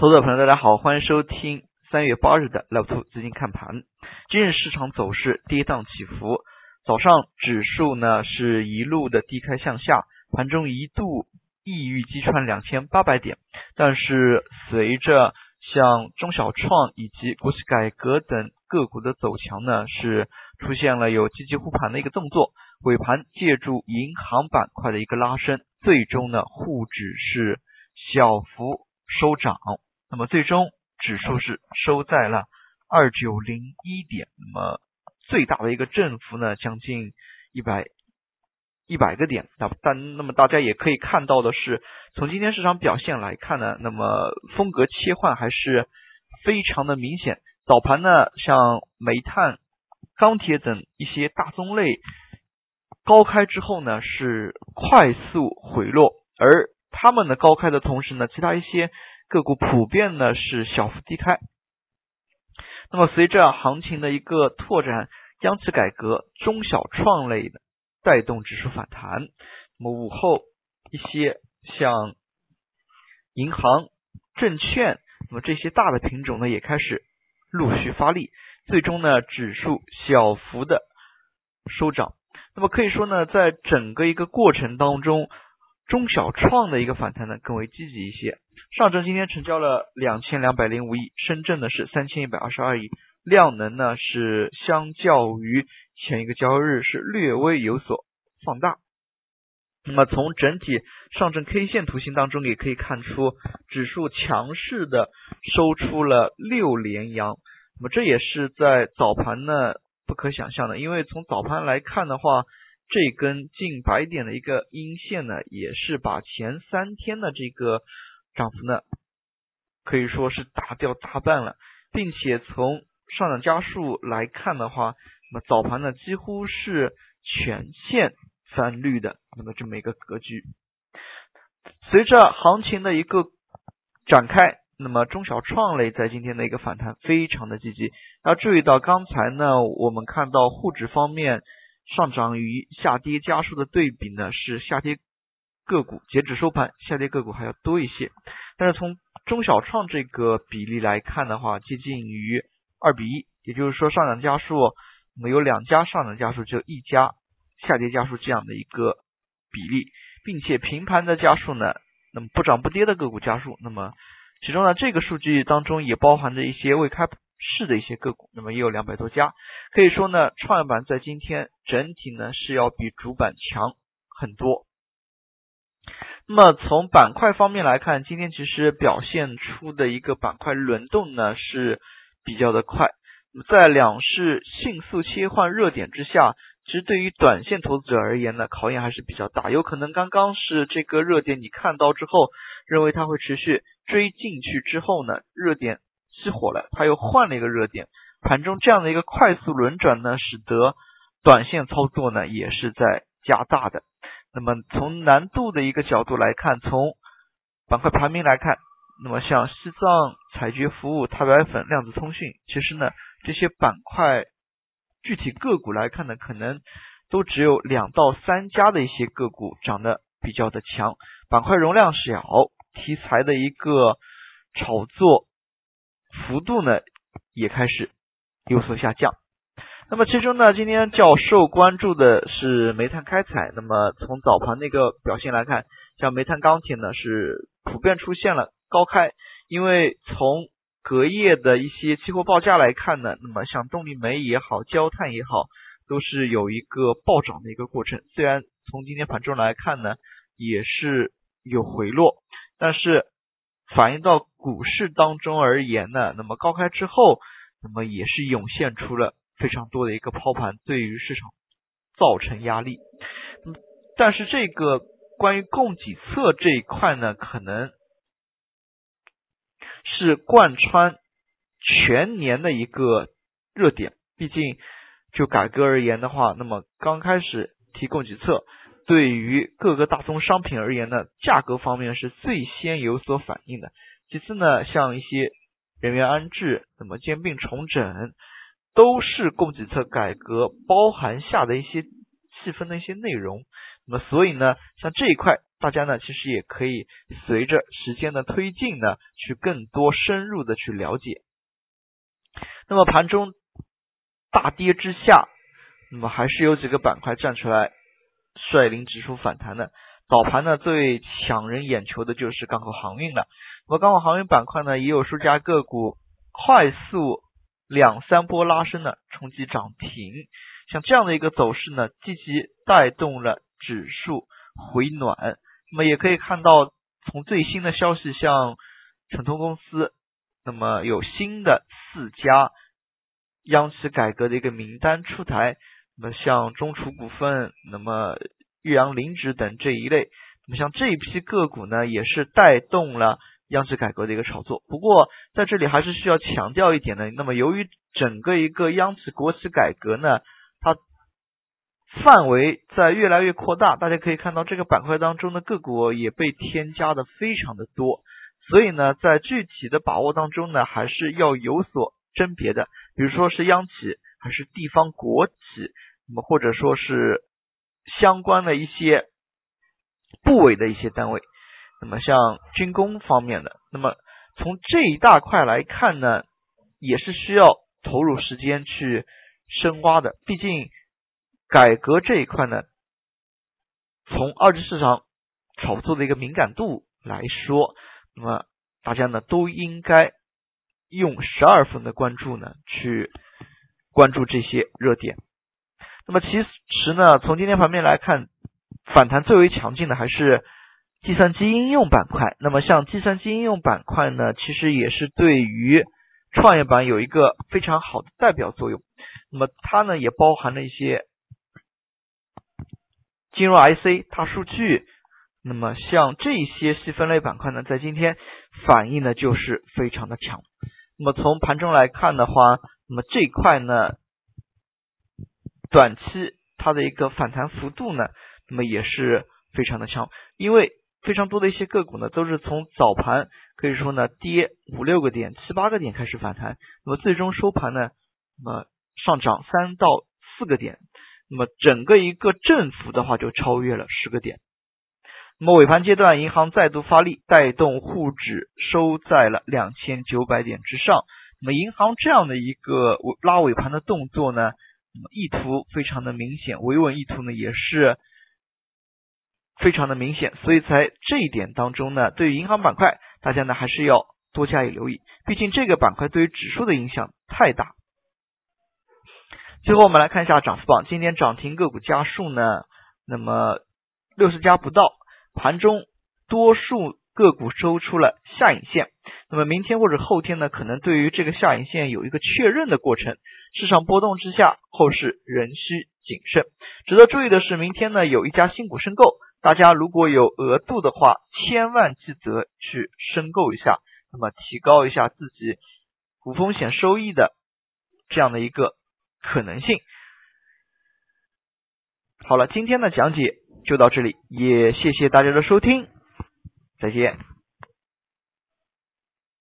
投资者朋友，大家好，欢迎收听三月八日的 Love Two 资金看盘。今日市场走势跌宕起伏，早上指数呢是一路的低开向下，盘中一度抑郁击穿两千八百点，但是随着像中小创以及国企改革等个股的走强呢，是出现了有积极护盘的一个动作，尾盘借助银行板块的一个拉升，最终呢沪指是小幅收涨。那么最终指数是收在了二九零一点，那么最大的一个振幅呢，将近一百一百个点。那但那么大家也可以看到的是，从今天市场表现来看呢，那么风格切换还是非常的明显。早盘呢，像煤炭、钢铁等一些大宗类高开之后呢，是快速回落，而他们的高开的同时呢，其他一些。个股普遍呢是小幅低开，那么随着行情的一个拓展，央企改革、中小创类的带动指数反弹。那么午后一些像银行、证券，那么这些大的品种呢也开始陆续发力，最终呢指数小幅的收涨。那么可以说呢，在整个一个过程当中，中小创的一个反弹呢更为积极一些。上证今天成交了两千两百零五亿，深圳呢是三千一百二十二亿，量能呢是相较于前一个交易日是略微有所放大。那么从整体上证 K 线图形当中也可以看出，指数强势的收出了六连阳。那么这也是在早盘呢不可想象的，因为从早盘来看的话，这根近百点的一个阴线呢，也是把前三天的这个。涨幅呢，可以说是打掉大半了，并且从上涨家数来看的话，那么早盘呢几乎是全线翻绿的，那么这么一个格局。随着行情的一个展开，那么中小创类在今天的一个反弹非常的积极。要注意到刚才呢，我们看到沪指方面上涨与下跌家数的对比呢是下跌。个股截止收盘，下跌个股还要多一些，但是从中小创这个比例来看的话，接近于二比一，也就是说上涨家数，那么有两家上涨家数，就一家下跌家数这样的一个比例，并且平盘的家数呢，那么不涨不跌的个股家数，那么其中呢这个数据当中也包含着一些未开市的一些个股，那么也有两百多家，可以说呢创业板在今天整体呢是要比主板强很多。那么从板块方面来看，今天其实表现出的一个板块轮动呢是比较的快。在两市迅速切换热点之下，其实对于短线投资者而言呢，考验还是比较大。有可能刚刚是这个热点你看到之后，认为它会持续追进去之后呢，热点熄火了，它又换了一个热点，盘中这样的一个快速轮转呢，使得短线操作呢也是在加大的。那么从难度的一个角度来看，从板块排名来看，那么像西藏采掘服务、钛白粉、量子通讯，其实呢这些板块具体个股来看呢，可能都只有两到三家的一些个股涨得比较的强，板块容量小，题材的一个炒作幅度呢也开始有所下降。那么其中呢，今天较受关注的是煤炭开采。那么从早盘那个表现来看，像煤炭、钢铁呢是普遍出现了高开。因为从隔夜的一些期货报价来看呢，那么像动力煤也好，焦炭也好，都是有一个暴涨的一个过程。虽然从今天盘中来看呢，也是有回落，但是反映到股市当中而言呢，那么高开之后，那么也是涌现出了。非常多的一个抛盘对于市场造成压力，嗯但是这个关于供给侧这一块呢，可能是贯穿全年的一个热点。毕竟就改革而言的话，那么刚开始提供给侧，对于各个大宗商品而言呢，价格方面是最先有所反应的。其次呢，像一些人员安置，怎么兼并重整。都是供给侧改革包含下的一些细分的一些内容，那么所以呢，像这一块大家呢其实也可以随着时间的推进呢，去更多深入的去了解。那么盘中大跌之下，那么还是有几个板块站出来率领指数反弹的。早盘呢最抢人眼球的就是港口航运了。那么港口航运板块呢也有数家个股快速两三波拉升呢，冲击涨停。像这样的一个走势呢，积极带动了指数回暖。那么也可以看到，从最新的消息，像城通公司，那么有新的四家央企改革的一个名单出台。那么像中储股份，那么岳阳林纸等这一类，那么像这一批个股呢，也是带动了央企改革的一个炒作。不过在这里还是需要强调一点的，那么由于整个一个央企国企改革呢，它范围在越来越扩大，大家可以看到这个板块当中的个股也被添加的非常的多，所以呢，在具体的把握当中呢，还是要有所甄别的。比如说是央企，还是地方国企，那么或者说是相关的一些部委的一些单位，那么像军工方面的，那么从这一大块来看呢，也是需要投入时间去深挖的，毕竟。改革这一块呢，从二级市场炒作的一个敏感度来说，那么大家呢都应该用十二分的关注呢去关注这些热点。那么其实呢，从今天盘面来看，反弹最为强劲的还是计算机应用板块。那么像计算机应用板块呢，其实也是对于创业板有一个非常好的代表作用。那么它呢也包含了一些。金融 IC、大数据，那么像这些细分类板块呢，在今天反应呢就是非常的强。那么从盘中来看的话，那么这一块呢，短期它的一个反弹幅度呢，那么也是非常的强。因为非常多的一些个股呢，都是从早盘可以说呢跌五六个点、七八个点开始反弹，那么最终收盘呢，那么上涨三到四个点。那么整个一个振幅的话就超越了十个点。那么尾盘阶段，银行再度发力，带动沪指收在了两千九百点之上。那么银行这样的一个拉尾盘的动作呢，意图非常的明显，维稳意图呢也是非常的明显。所以在这一点当中呢，对于银行板块，大家呢还是要多加以留意，毕竟这个板块对于指数的影响太大。最后我们来看一下涨幅榜，今天涨停个股家数呢，那么六十家不到，盘中多数个股收出了下影线，那么明天或者后天呢，可能对于这个下影线有一个确认的过程，市场波动之下，后市仍需谨慎。值得注意的是，明天呢有一家新股申购，大家如果有额度的话，千万记得去申购一下，那么提高一下自己股风险收益的这样的一个。可能性。好了，今天的讲解就到这里，也谢谢大家的收听，再见。